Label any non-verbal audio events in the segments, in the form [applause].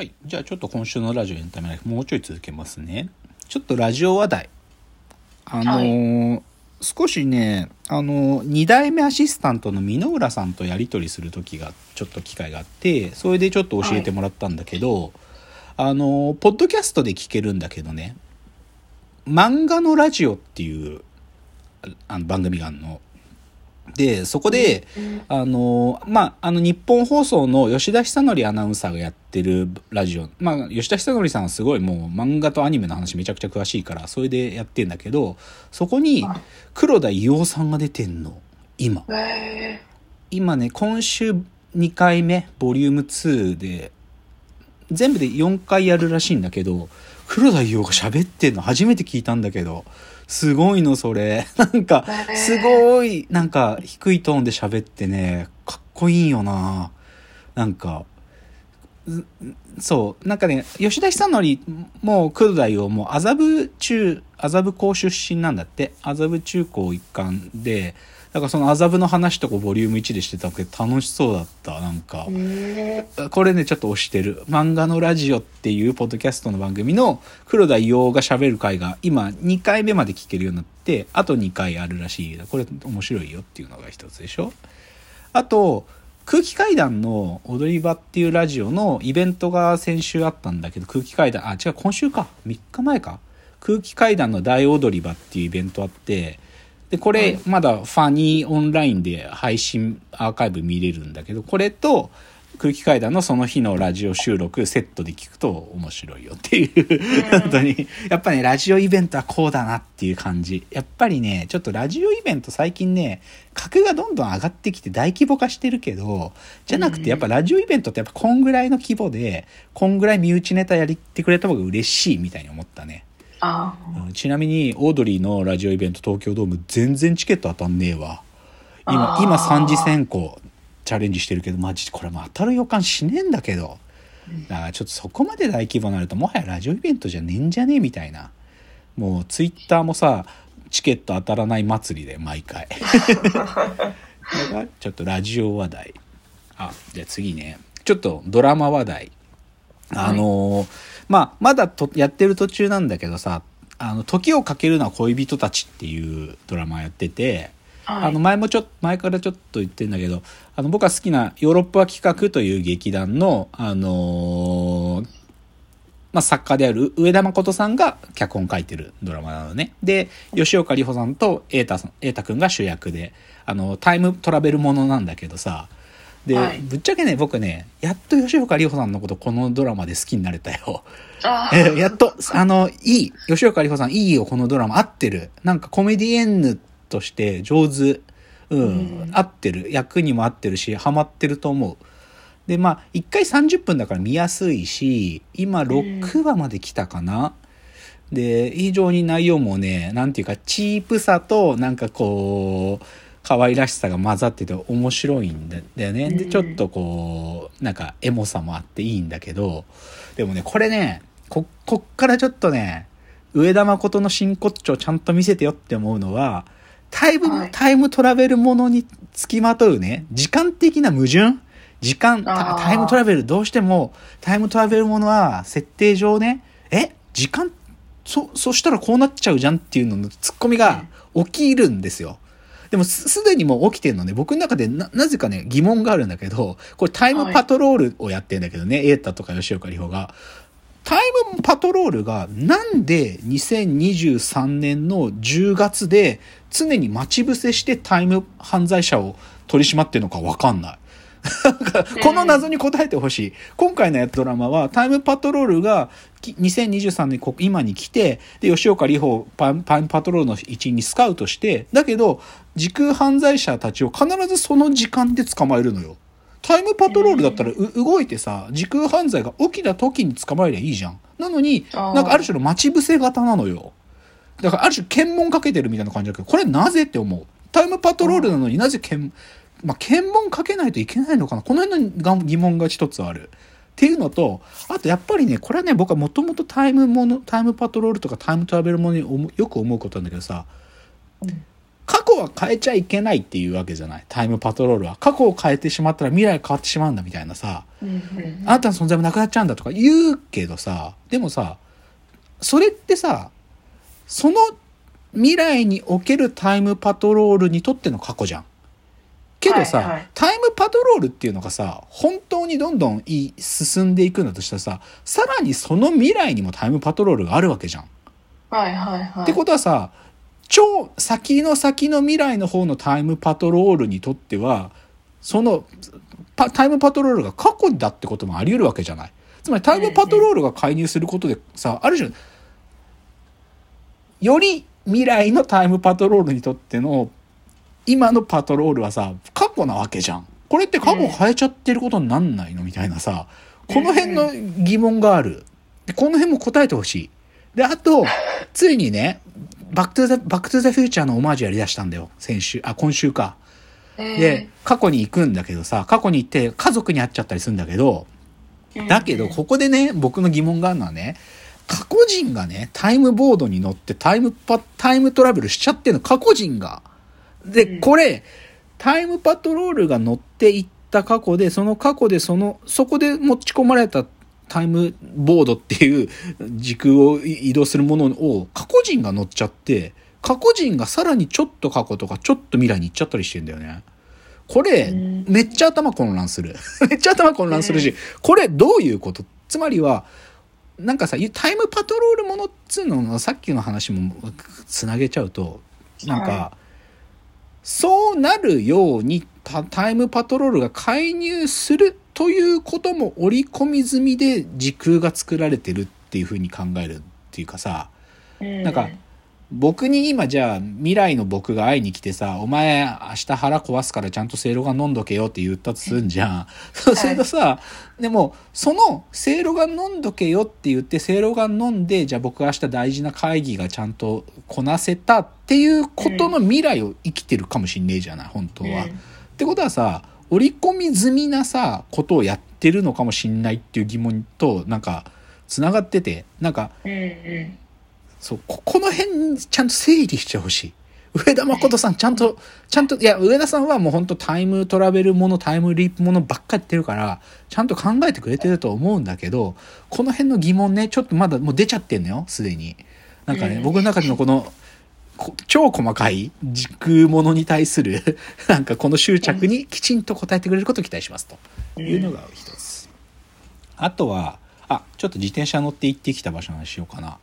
はい。じゃあちょっと今週のラジオエンタメライフもうちょい続けますね。ちょっとラジオ話題。あのー少しね、あのー、2代目アシスタントの箕浦さんとやり取りする時がちょっと機会があって、それでちょっと教えてもらったんだけど、あのーポッドキャストで聞けるんだけどね、漫画のラジオっていうあの番組があるの。で、そこで、あの、まあ、あの、日本放送の吉田久典アナウンサーがやってるラジオ。まあ、吉田久典さんはすごいもう漫画とアニメの話めちゃくちゃ詳しいから、それでやってんだけど、そこにはい黒田伊代さんが出てんの。今。へ今ね、今週2回目、ボリューム2で、全部で4回やるらしいんだけど、黒田伊代が喋ってんの初めて聞いたんだけど、すごいの、それ。[laughs] なんか、すごい、なんか、低いトーンで喋ってね、かっこいいよななんか、うそう、なんかね、吉田久典も黒田伊代も麻布中、麻布高出身なんだって。麻布中高一貫で、だからその麻布の話とかボリューム1でしてたけど楽しそうだった、なんか。えこれね、ちょっと推してる。漫画のラジオっていうポッドキャストの番組の黒田伊代が喋る回が今2回目まで聞けるようになって、あと2回あるらしい。これ面白いよっていうのが一つでしょ。あと、空気階段の踊り場っていうラジオのイベントが先週あったんだけど、空気階段、あ、違う、今週か。3日前か。空気階段の大踊り場っていうイベントあって、で、これ、まだファニーオンラインで配信アーカイブ見れるんだけど、これと空気階段のその日のラジオ収録セットで聞くと面白いよっていう、本当に。やっぱね、ラジオイベントはこうだなっていう感じ。やっぱりね、ちょっとラジオイベント最近ね、格がどんどん上がってきて大規模化してるけど、じゃなくてやっぱラジオイベントってやっぱこんぐらいの規模で、こんぐらい身内ネタやりってくれた方が嬉しいみたいに思ったね。あうん。ちなみにオードリーのラジオイベント東京ドーム全然チケット当たんねえわ。今今3次選考チャレンジしてるけどマジこれも当たる予感しねえんだけど。だからちょっとそこまで大規模になるともはやラジオイベントじゃねえんじゃねえみたいな。もうツイッターもさチケット当たらない祭りで毎回。[laughs] ちょっとラジオ話題。あじゃあ次ね。ちょっとドラマ話題。あのーまあ、まだとやってる途中なんだけどさ、あの、時をかけるのは恋人たちっていうドラマやってて、はいあの、前もちょっと、前からちょっと言ってんだけど、あの、僕が好きなヨーロッパ企画という劇団の、あのーまあ、作家である上田誠さんが脚本書いてるドラマなのね。で、吉岡里帆さんと瑛太さん、瑛太くんが主役で、あの、タイムトラベルものなんだけどさ、で、はいぶっちゃけね、僕ね、やっと吉岡里帆さんのことこのドラマで好きになれたよ。[laughs] やっと、あの、いい。吉岡里帆さん、いいよ、このドラマ。合ってる。なんかコメディエンヌとして上手。うん。うん合ってる。役にも合ってるし、ハマってると思う。で、まあ、1回30分だから見やすいし、今6話まで来たかな。で、非常に内容もね、なんていうか、チープさと、なんかこう、可愛らしさが混ざってて面白いんだよね。で、うんちょっとこう、なんかエモさもあっていいんだけど、でもね、これね、こ、こっからちょっとね、上田誠の真骨頂ちゃんと見せてよって思うのは、タイム、はい。タイムトラベルものに付きまとうね、時間的な矛盾？時間、タイムトラベル、どうしても、タイムトラベルものは、設定上ね、え？時間、そ、そしたらこうなっちゃうじゃんっていうののツッコミが起きるんですよ。でもす、すでにもう起きてんのね。僕の中でな、なぜかね、疑問があるんだけど、これタイムパトロールをやってんだけどね、瑛太とか吉岡里帆が。タイムパトロールがなんで2023年の10月で常に待ち伏せしてタイム犯罪者を取り締まってるのかわかんない。[laughs] この謎に答えてほしい。今回のやつドラマはタイムパトロールがき2023年こ今に来て、で、吉岡里帆をパタイムパトロールの一員にスカウトして、だけど時空犯罪者たちを必ずその時間で捕まえるのよ。タイムパトロールだったらう動いてさ、時空犯罪が起きた時に捕まえりゃいいじゃん。なのに、なんかある種の待ち伏せ型なのよ。だからある種検問かけてるみたいな感じだけど、これなぜって思う。タイムパトロールなのになぜ検、まあ、検問かけないといけないのかなこの辺のが疑問が一つある。っていうのと、あとやっぱりね、これはね、僕はもともとタイムもの、タイムパトロールとかタイムトラベルものによく思うことなんだけどさ、過去は変えちゃいけないっていうわけじゃない。タイムパトロールは。過去を変えてしまったら未来変わってしまうんだみたいなさ。あなたの存在もなくなっちゃうんだとか言うけどさ、でもさ、それってさ、その未来におけるタイムパトロールにとっての過去じゃん。けどさ、はいはいタイムパトロールっていうのがさ、本当にどんどんいい進んでいくんだとしたらさ、さらにその未来にもタイムパトロールがあるわけじゃん。はいはいはい。ってことはさ、超先の先の未来の方のタイムパトロールにとっては、そのパタイムパトロールが過去だってこともあり得るわけじゃない。つまりタイムパトロールが介入することでさ、ある種、より未来のタイムパトロールにとっての今のパトロールはさ、過去なわけじゃん。これって過去変えちゃってることになんないのみたいなさ、この辺の疑問がある。でこの辺も答えてほしい。で、あと、ついにね、バックトゥザ、バックトゥザフューチャーのオマージュやり出したんだよ。先週、あ、今週か。えで、過去に行くんだけどさ、過去に行って家族に会っちゃったりするんだけど、ーだけど、ここでね、僕の疑問があるのはね、過去人がね、タイムボードに乗ってタイムパ、タイムトラベルしちゃってんの、過去人が。で、うんこれ、タイムパトロールが乗っていった過去で、その過去でその、そこで持ち込まれたタイムボードっていう時空を移動するものを過去人が乗っちゃって、過去人がさらにちょっと過去とかちょっと未来に行っちゃったりしてんだよね。これうん、めっちゃ頭混乱する。[laughs] めっちゃ頭混乱するし、これどういうこと？つまりは、なんかさ、タイムパトロールものっつうののさっきの話もつなげちゃうと、なんか、はそうなるようにタタイムパトロールが介入するということも織り込み済みで時空が作られてるっていうふうに考えるっていうかさ、なんか僕に今じゃあ未来の僕が会いに来てさ、お前明日腹壊すからちゃんとせいろが飲んどけよって言ったとするんじゃん。[laughs] そうするとさ、でもそのせいろが飲んどけよって言ってせいろが飲んで、じゃあ僕が明日大事な会議がちゃんとこなせたっていうことの未来を生きてるかもしんねえじゃない、本当は。うんってことはさ、織り込み済みなさ、ことをやってるのかもしんないっていう疑問となんか繋がってて、なんかうんうんそう、ここの辺ちゃんと整理してほしい。上田誠さんちゃんと、ちゃんと、いや、上田さんはもう本当タイムトラベルもの、タイムリープものばっかり言ってるから、ちゃんと考えてくれてると思うんだけど、この辺の疑問ね、ちょっとまだもう出ちゃってんのよ、すでに。なんかね、うん僕の中でのこの、こ超細かい時空ものに対する、[laughs] なんかこの執着にきちんと答えてくれることを期待しますというのが一つ。あとは、あ、ちょっと自転車乗って行ってきた場所の話しようかな。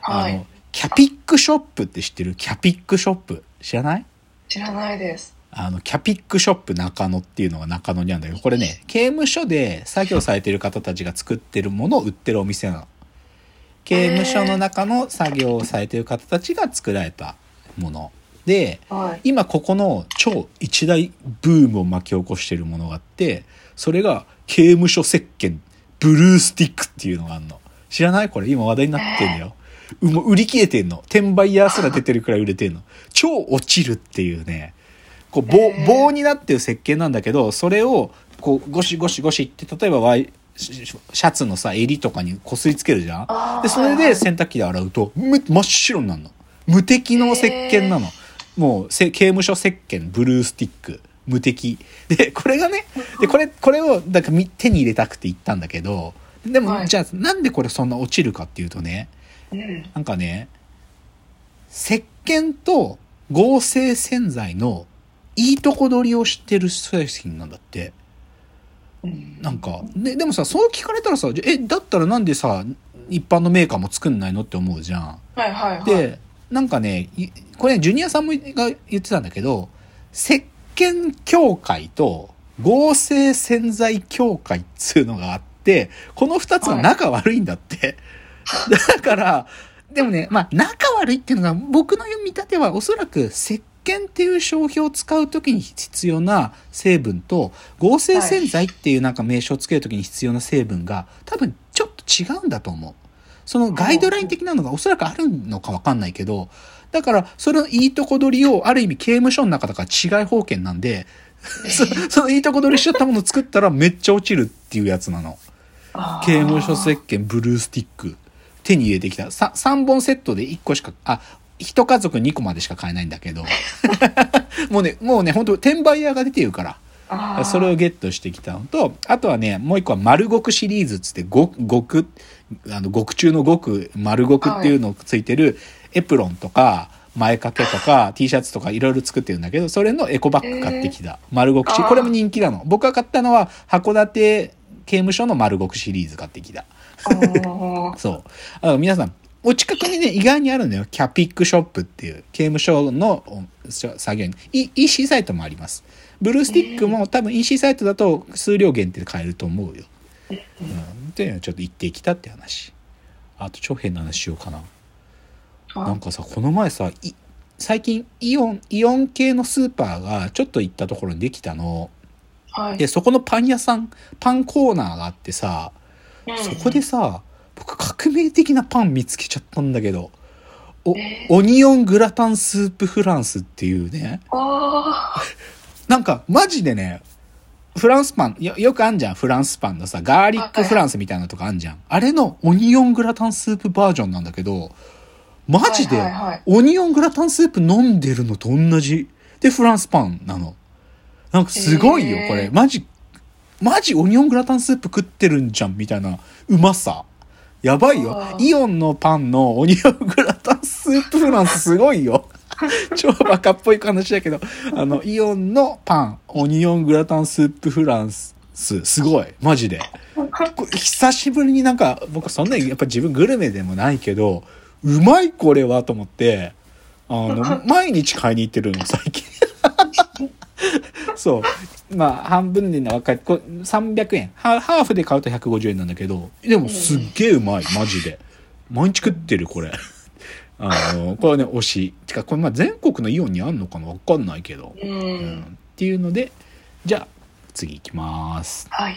はいあの、キャピックショップって知ってる？キャピックショップ？知らない？知らないですあの、キャピックショップ中野っていうのが中野にあるんだけど、これね、刑務所で作業されてる方たちが作ってるものを売ってるお店なの。刑務所の中の作業をされてる方たちが作られたもの。で、はい今ここの超一大ブームを巻き起こしてるものがあって、それが刑務所石鹸ブルースティックっていうのがあるの。知らない？これ今話題になってんだよ。うもう売り切れてんの。転売ヤーすら出てるくらい売れてんの。超落ちるっていうね。こう棒棒になってる石鹸なんだけど、それをこうゴシゴシゴシって、例えばワイシシャツのさ、襟とかにこすりつけるじゃん？で、それで洗濯機で洗うと、め真っ白になるの。無敵の石鹸なの。もうせ、刑務所石鹸、ブルースティック、無敵。で、これがね、で、これ、これを、だからみ手に入れたくて行ったんだけど、でも、はいじゃあ、なんでこれそんな落ちるかっていうとね、うんなんかね、石鹸と合成洗剤のいいとこ取りをしてる製品なんだって。うんなんか、で、でもさ、そう聞かれたらさ、え、だったらなんでさ、一般のメーカーも作んないのって思うじゃん。はいはいはいで、なんかね、いこれ、ジュニアさんもが言ってたんだけど、石鹸協会と合成洗剤協会っつうのがあって、この二つは仲悪いんだって。[laughs] だから、でもね、まあ、仲悪いっていうのが、僕の見立てはおそらく石鹸っていう商標を使うときに必要な成分と、合成洗剤っていうなんか名称をつけるときに必要な成分が、多分ちょっと違うんだと思う。そのガイドライン的なのがおそらくあるのかわかんないけど、だから、それのいいとこ取りを、ある意味刑務所の中だから違い保険なんで、そそのいいとこ取りしちゃったものを作ったらめっちゃ落ちるっていうやつなの。刑務所石鹸ブルースティック。手に入れてきた。さ3本セットで1個しか、あ、一家族2個までしか買えないんだけど。[laughs] もうねもうね本当転売屋が出てるから。それをゲットしてきたのとあとはねもう一個は丸極シリーズっつって極極あの極中の極丸極っていうのをついてるエプロンとか前掛けとか T シャツとかいろいろ作ってるんだけどそれのエコバッグ買ってきた。丸極シこれも人気なの。僕が買ったのは函館刑務所の丸極シリーズ買ってきた。[laughs] そう。あの皆さんお近くにね意外にあるんだよ。キャピックショップっていう刑務所のお作業員い EC サイトもあります。ブルースティックも多分 EC サイトだと数量限定で買えると思うよ、うん、っていうのをちょっと行ってきたって話。あと超変な話しようかな。あ。なんかさこの前さい最近イオンイオン系のスーパーがちょっと行ったところにできたの。はい。でそこのパン屋さんパンコーナーがあってさうん。そこでさ僕革命的なパン見つけちゃったんだけどおえオニオングラタンスープフランスっていうね。あ [laughs] なんかマジでねフランスパンよよくあんじゃんフランスパンのさガーリックフランスみたいなのとかあんじゃん。あれのオニオングラタンスープバージョンなんだけどマジでオニオングラタンスープ飲んでるのと同じでフランスパンなの。なんかすごいよこれ。マジマジオニオングラタンスープ食ってるんじゃんみたいなうまさやばいよ。イオンのパンのオニオングラタンスープフランスすごいよ。[laughs] 超バカっぽい話だけど。あのイオンのパンオニオングラタンスープフランス。すごい。マジで。久しぶりになんか僕そんなにやっぱ自分グルメでもないけどうまいこれはと思ってあの [laughs] 毎日買いに行ってるの最近そう。まあ半分で分かる。これ300円。ハハーフで買うと150円なんだけどでもすっげえうまい。マジで。毎日食ってるこれ。あのこれはね推し。てかこれまあ全国のイオンにあんのかな分かんないけど、ううんん。っていうのでじゃあ次行きます。はい